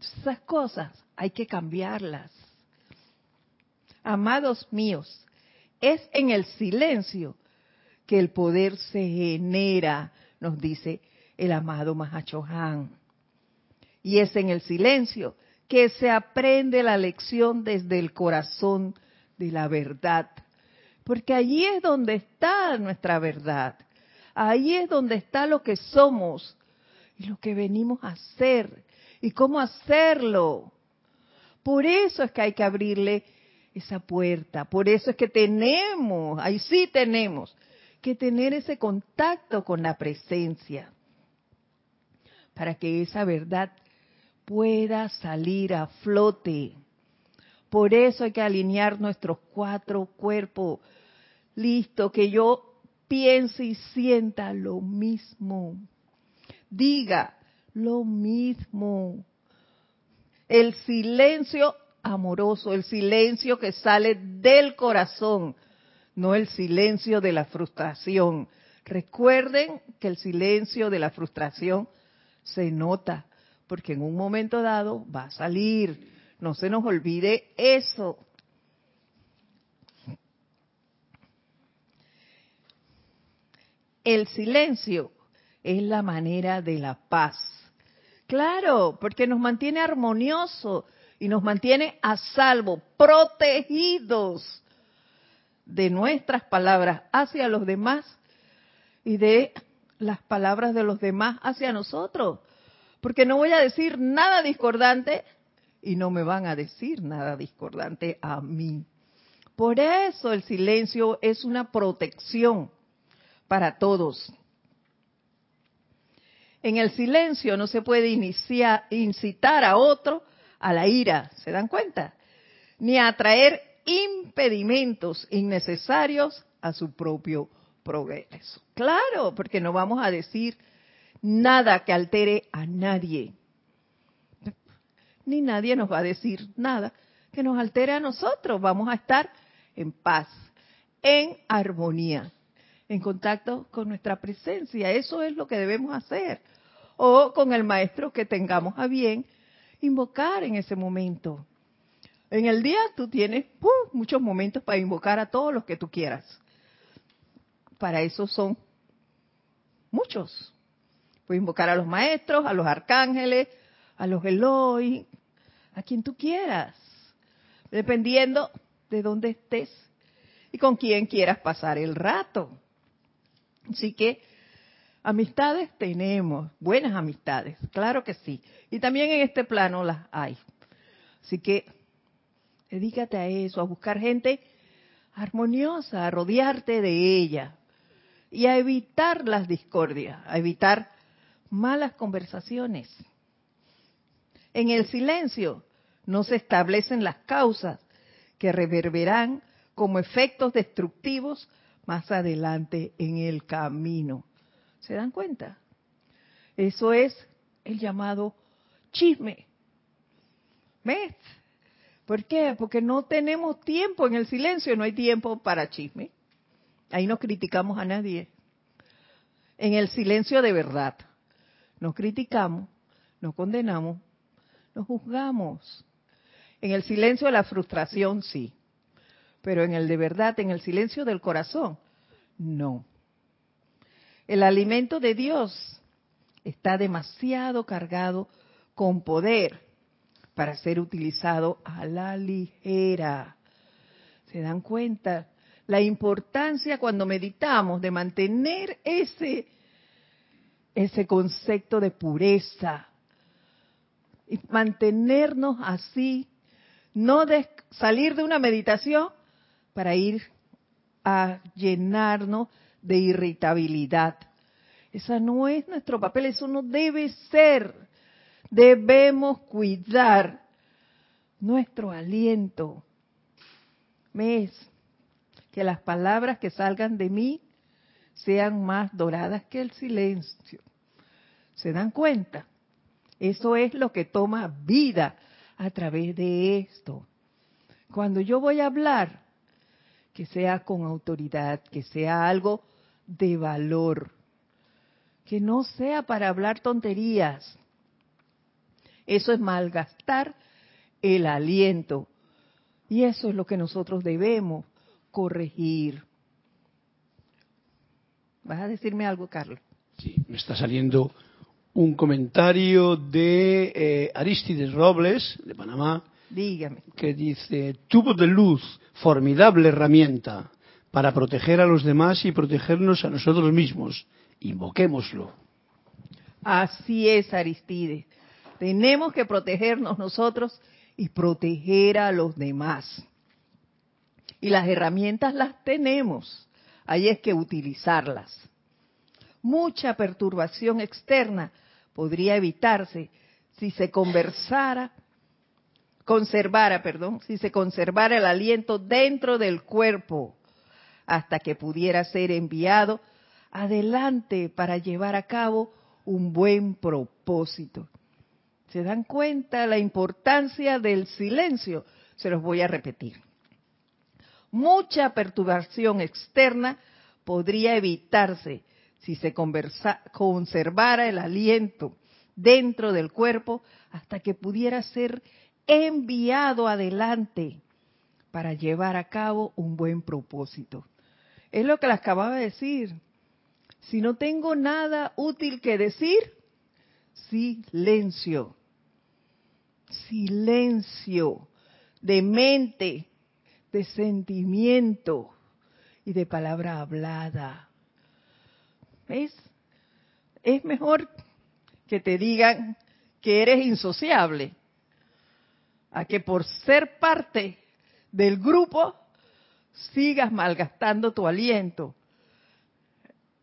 S1: Esas cosas hay que cambiarlas. Amados míos, es en el silencio que el poder se genera, nos dice el amado Mahachohan. Y es en el silencio que se aprende la lección desde el corazón de la verdad. Porque allí es donde está nuestra verdad. Ahí es donde está lo que somos y lo que venimos a hacer y cómo hacerlo. Por eso es que hay que abrirle esa puerta. Por eso es que tenemos, ahí sí tenemos, que tener ese contacto con la presencia. para que esa verdad pueda salir a flote. Por eso hay que alinear nuestros cuatro cuerpos. Listo, que yo piense y sienta lo mismo. Diga lo mismo. El silencio amoroso, el silencio que sale del corazón, no el silencio de la frustración. Recuerden que el silencio de la frustración se nota, porque en un momento dado va a salir. No se nos olvide eso. El silencio es la manera de la paz. Claro, porque nos mantiene armonioso y nos mantiene a salvo, protegidos de nuestras palabras hacia los demás y de las palabras de los demás hacia nosotros. Porque no voy a decir nada discordante y no me van a decir nada discordante a mí. Por eso el silencio es una protección para todos. En el silencio no se puede incitar a otro a la ira, ¿se dan cuenta? Ni a traer impedimentos innecesarios a su propio progreso. Claro, porque no vamos a decir nada que altere a nadie. Ni nadie nos va a decir nada que nos altere a nosotros. Vamos a estar en paz, en armonía, en contacto con nuestra presencia. Eso es lo que debemos hacer. O con el maestro que tengamos a bien invocar en ese momento. En el día tú tienes muchos momentos para invocar a todos los que tú quieras. Para eso son muchos. Puedes invocar a los maestros, a los arcángeles, a los Eloy, a quien tú quieras, dependiendo de dónde estés y con quién quieras pasar el rato. Así que amistades tenemos, buenas amistades, claro que sí. Y también en este plano las hay. Así que dedícate a eso, a buscar gente armoniosa, a rodearte de ella y a evitar las discordias, a evitar malas conversaciones. En el silencio no se establecen las causas que reverberarán como efectos destructivos más adelante en el camino. ¿Se dan cuenta? Eso es el llamado chisme. ¿Ves? ¿Por qué? Porque no tenemos tiempo en el silencio, no hay tiempo para chisme. Ahí no criticamos a nadie. En el silencio de verdad. No criticamos, no condenamos, no juzgamos. En el silencio de la frustración sí. Pero en el de verdad, en el silencio del corazón, no. El alimento de Dios está demasiado cargado con poder para ser utilizado a la ligera. ¿Se dan cuenta? La importancia cuando meditamos de mantener ese, ese concepto de pureza y mantenernos así, no salir de una meditación para ir a llenarnos de irritabilidad. Esa no es nuestro papel, eso no debe ser. Debemos cuidar nuestro aliento. Mes, que las palabras que salgan de mí sean más doradas que el silencio. ¿Se dan cuenta? Eso es lo que toma vida a través de esto. Cuando yo voy a hablar, que sea con autoridad, que sea algo de valor, que no sea para hablar tonterías. Eso es malgastar el aliento. Y eso es lo que nosotros debemos corregir. ¿Vas a decirme algo, Carlos?
S2: Sí, me está saliendo un comentario de eh, Aristides Robles, de Panamá,
S1: Dígame.
S2: que dice, tubo de luz, formidable herramienta para proteger a los demás y protegernos a nosotros mismos. Invoquémoslo.
S1: Así es, Aristides. Tenemos que protegernos nosotros y proteger a los demás. Y las herramientas las tenemos. Ahí es que utilizarlas. Mucha perturbación externa podría evitarse si se conversara, conservara, perdón, si se conservara el aliento dentro del cuerpo hasta que pudiera ser enviado adelante para llevar a cabo un buen propósito. ¿Se dan cuenta la importancia del silencio? Se los voy a repetir. Mucha perturbación externa podría evitarse si se conservara el aliento dentro del cuerpo hasta que pudiera ser enviado adelante para llevar a cabo un buen propósito. Es lo que les acababa de decir. Si no tengo nada útil que decir, silencio. Silencio de mente, de sentimiento y de palabra hablada. ¿Ves? Es mejor que te digan que eres insociable a que por ser parte del grupo sigas malgastando tu aliento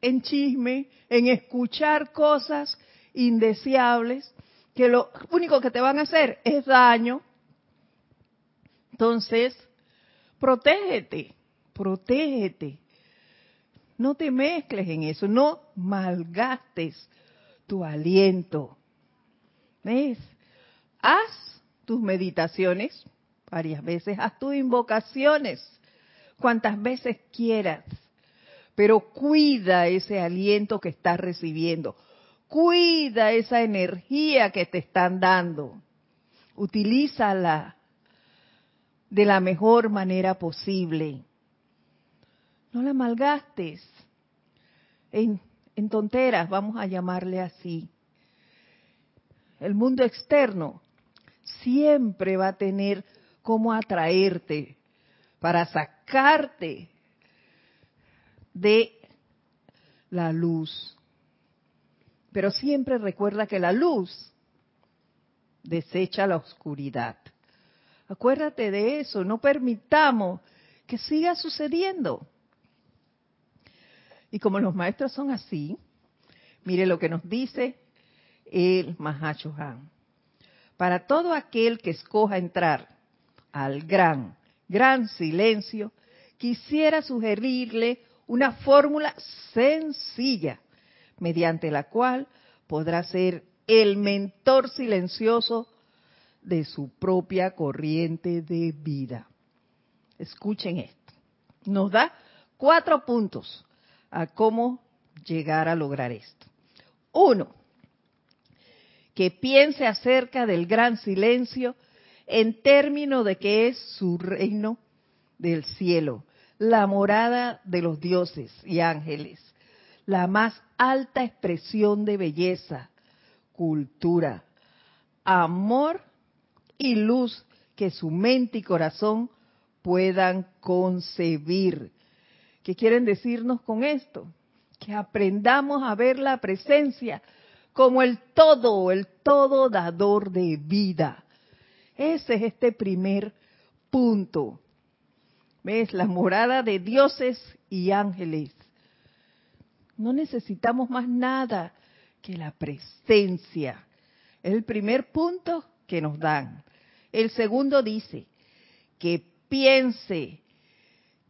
S1: en chisme, en escuchar cosas indeseables que lo único que te van a hacer es daño. Entonces, protégete, protégete. No te mezcles en eso, no malgastes tu aliento. ¿Ves? Haz tus meditaciones varias veces, haz tus invocaciones cuantas veces quieras, pero cuida ese aliento que estás recibiendo, cuida esa energía que te están dando, utilízala de la mejor manera posible. No la malgastes en, en tonteras, vamos a llamarle así. El mundo externo siempre va a tener cómo atraerte para sacarte de la luz. Pero siempre recuerda que la luz desecha la oscuridad. Acuérdate de eso, no permitamos que siga sucediendo. Y como los maestros son así, mire lo que nos dice el Mahashohan. Para todo aquel que escoja entrar al gran, gran silencio, quisiera sugerirle una fórmula sencilla mediante la cual podrá ser el mentor silencioso de su propia corriente de vida. Escuchen esto. Nos da cuatro puntos a cómo llegar a lograr esto. Uno, que piense acerca del gran silencio en términos de que es su reino del cielo, la morada de los dioses y ángeles, la más alta expresión de belleza, cultura, amor y luz que su mente y corazón puedan concebir. ¿Qué quieren decirnos con esto? Que aprendamos a ver la presencia como el todo, el todo dador de vida. Ese es este primer punto. ¿Ves? La morada de dioses y ángeles. No necesitamos más nada que la presencia. Es el primer punto que nos dan. El segundo dice que piense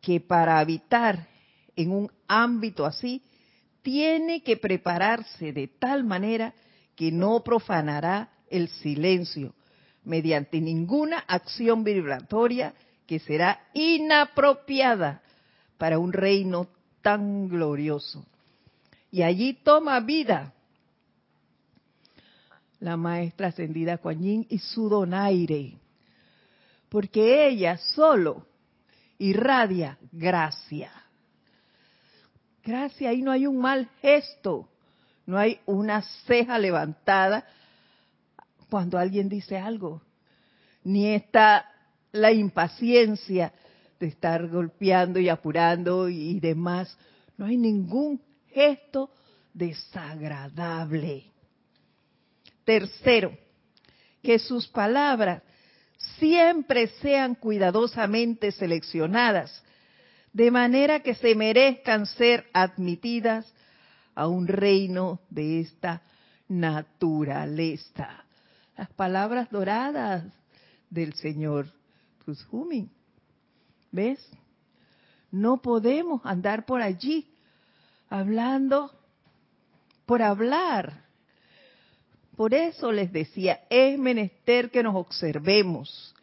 S1: que para habitar en un ámbito así, tiene que prepararse de tal manera que no profanará el silencio mediante ninguna acción vibratoria que será inapropiada para un reino tan glorioso. Y allí toma vida la maestra ascendida Kuan Yin y su donaire, porque ella solo irradia gracia. Gracia, ahí no hay un mal gesto, no hay una ceja levantada cuando alguien dice algo, ni está la impaciencia de estar golpeando y apurando y demás. No hay ningún gesto desagradable. Tercero, que sus palabras siempre sean cuidadosamente seleccionadas, de manera que se merezcan ser admitidas a un reino de esta naturaleza. Las palabras doradas del Señor Kuzumi. ¿Ves? No podemos andar por allí hablando por hablar. Por eso les decía, es menester que nos observemos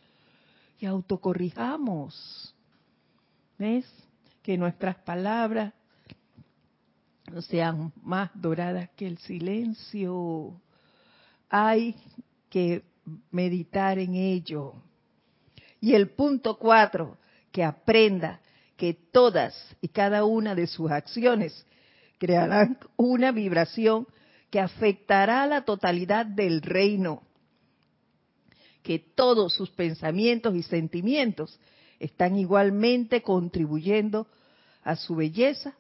S1: y autocorrijamos. ¿Ves? Que nuestras palabras sean más doradas que el silencio. Hay que meditar en ello. Y el punto cuatro, que aprenda que todas y cada una de sus acciones crearán una vibración que afectará a la totalidad del reino, que todos sus pensamientos y sentimientos están igualmente contribuyendo a su belleza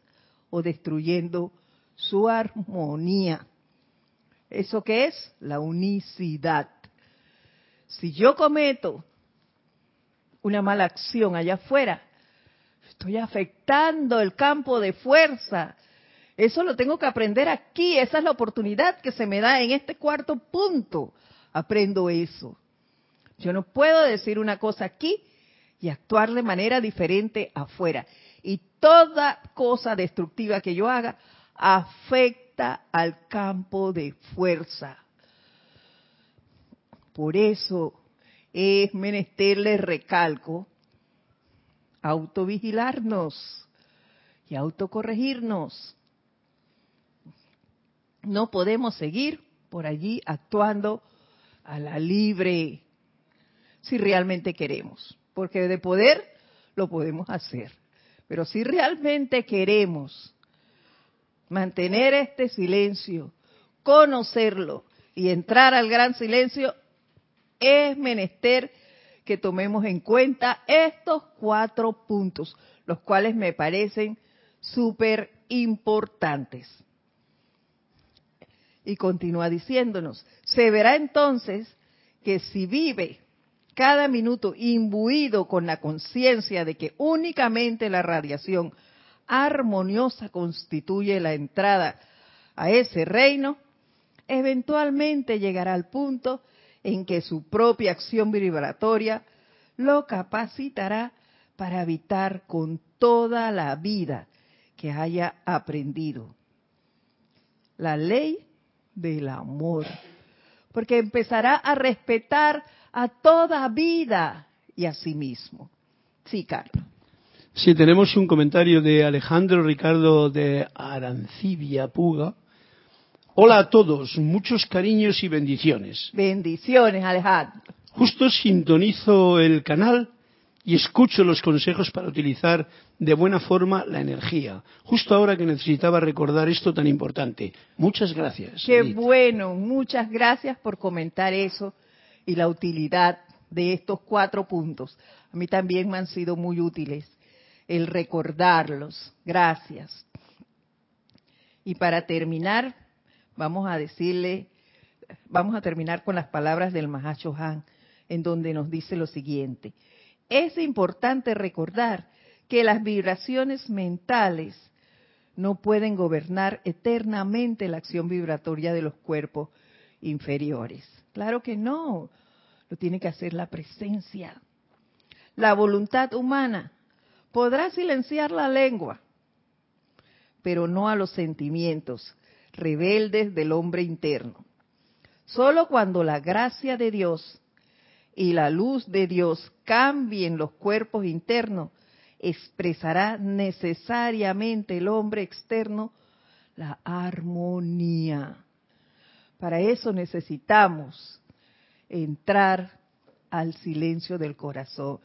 S1: o destruyendo su armonía. ¿Eso qué es? La unicidad. Si yo cometo una mala acción allá afuera, estoy afectando el campo de fuerza. Eso lo tengo que aprender aquí. Esa es la oportunidad que se me da en este cuarto punto. Aprendo eso. Yo no puedo decir una cosa aquí y actuar de manera diferente afuera. Y toda cosa destructiva que yo haga afecta al campo de fuerza. Por eso es menester, le recalco, autovigilarnos y autocorregirnos. No podemos seguir por allí actuando a la libre si realmente queremos, porque de poder lo podemos hacer. Pero si realmente queremos mantener este silencio, conocerlo y entrar al gran silencio, es menester que tomemos en cuenta estos cuatro puntos, los cuales me parecen súper importantes. Y continúa diciéndonos, se verá entonces que si vive cada minuto imbuido con la conciencia de que únicamente la radiación armoniosa constituye la entrada a ese reino, eventualmente llegará al punto en que su propia acción vibratoria lo capacitará para habitar con toda la vida que haya aprendido. La ley del amor. Porque empezará a respetar a toda vida y a sí mismo. Sí, Carlos.
S2: Sí, tenemos un comentario de Alejandro Ricardo de Arancibia Puga. Hola a todos, muchos cariños y bendiciones.
S1: Bendiciones, Alejandro.
S2: Justo sintonizo el canal y escucho los consejos para utilizar de buena forma la energía. Justo ahora que necesitaba recordar esto tan importante. Muchas gracias.
S1: Qué bueno, muchas gracias por comentar eso y la utilidad de estos cuatro puntos. A mí también me han sido muy útiles el recordarlos. Gracias. Y para terminar, vamos a decirle, vamos a terminar con las palabras del Mahacho Han, en donde nos dice lo siguiente. Es importante recordar que las vibraciones mentales no pueden gobernar eternamente la acción vibratoria de los cuerpos inferiores. Claro que no, lo tiene que hacer la presencia. La voluntad humana podrá silenciar la lengua, pero no a los sentimientos rebeldes del hombre interno. Solo cuando la gracia de Dios y la luz de Dios cambien los cuerpos internos, expresará necesariamente el hombre externo la armonía. Para eso necesitamos entrar al silencio del corazón.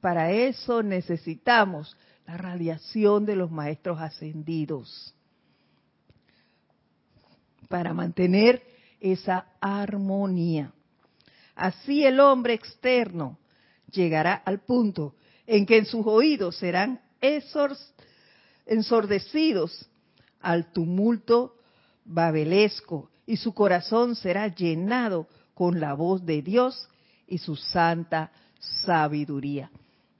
S1: Para eso necesitamos la radiación de los maestros ascendidos. Para mantener esa armonía. Así el hombre externo llegará al punto en que en sus oídos serán ensordecidos al tumulto babelesco y su corazón será llenado con la voz de Dios y su santa sabiduría.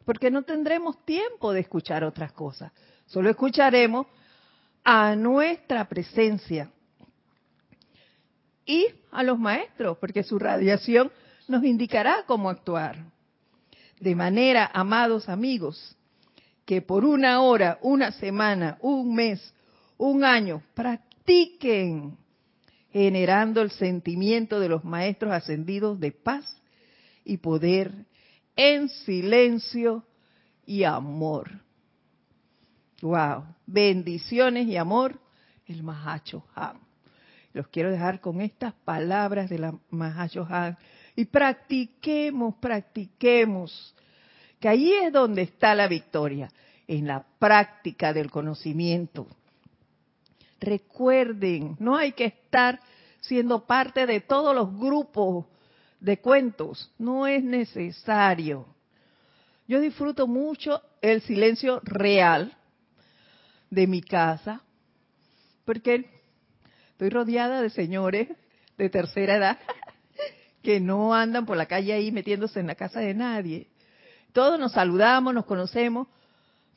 S1: Porque no tendremos tiempo de escuchar otras cosas, solo escucharemos a nuestra presencia y a los maestros, porque su radiación nos indicará cómo actuar. De manera, amados amigos, que por una hora, una semana, un mes, un año, practiquen generando el sentimiento de los maestros ascendidos de paz y poder en silencio y amor. Wow, bendiciones y amor, el Mahacho. Los quiero dejar con estas palabras de la Mahacho y practiquemos, practiquemos, que ahí es donde está la victoria, en la práctica del conocimiento. Recuerden, no hay que estar siendo parte de todos los grupos de cuentos, no es necesario. Yo disfruto mucho el silencio real de mi casa, porque estoy rodeada de señores de tercera edad <laughs> que no andan por la calle ahí metiéndose en la casa de nadie. Todos nos saludamos, nos conocemos,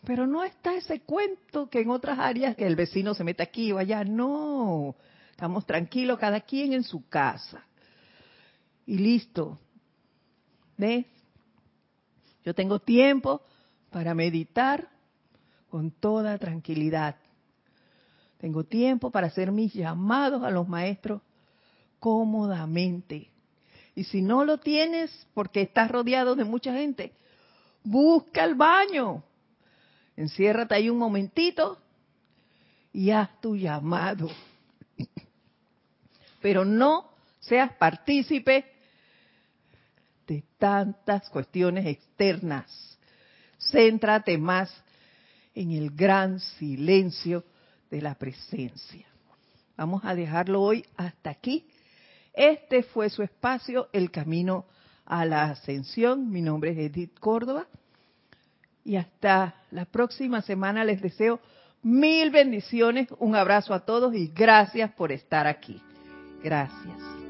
S1: pero no está ese cuento que en otras áreas que el vecino se mete aquí o allá. No, estamos tranquilos, cada quien en su casa. Y listo. ¿Ves? Yo tengo tiempo para meditar con toda tranquilidad. Tengo tiempo para hacer mis llamados a los maestros cómodamente. Y si no lo tienes porque estás rodeado de mucha gente, busca el baño. Enciérrate ahí un momentito y haz tu llamado. Pero no seas partícipe de tantas cuestiones externas. Céntrate más en el gran silencio de la presencia. Vamos a dejarlo hoy hasta aquí este fue su espacio, El Camino a la Ascensión. Mi nombre es Edith Córdoba. Y hasta la próxima semana les deseo mil bendiciones, un abrazo a todos y gracias por estar aquí. Gracias.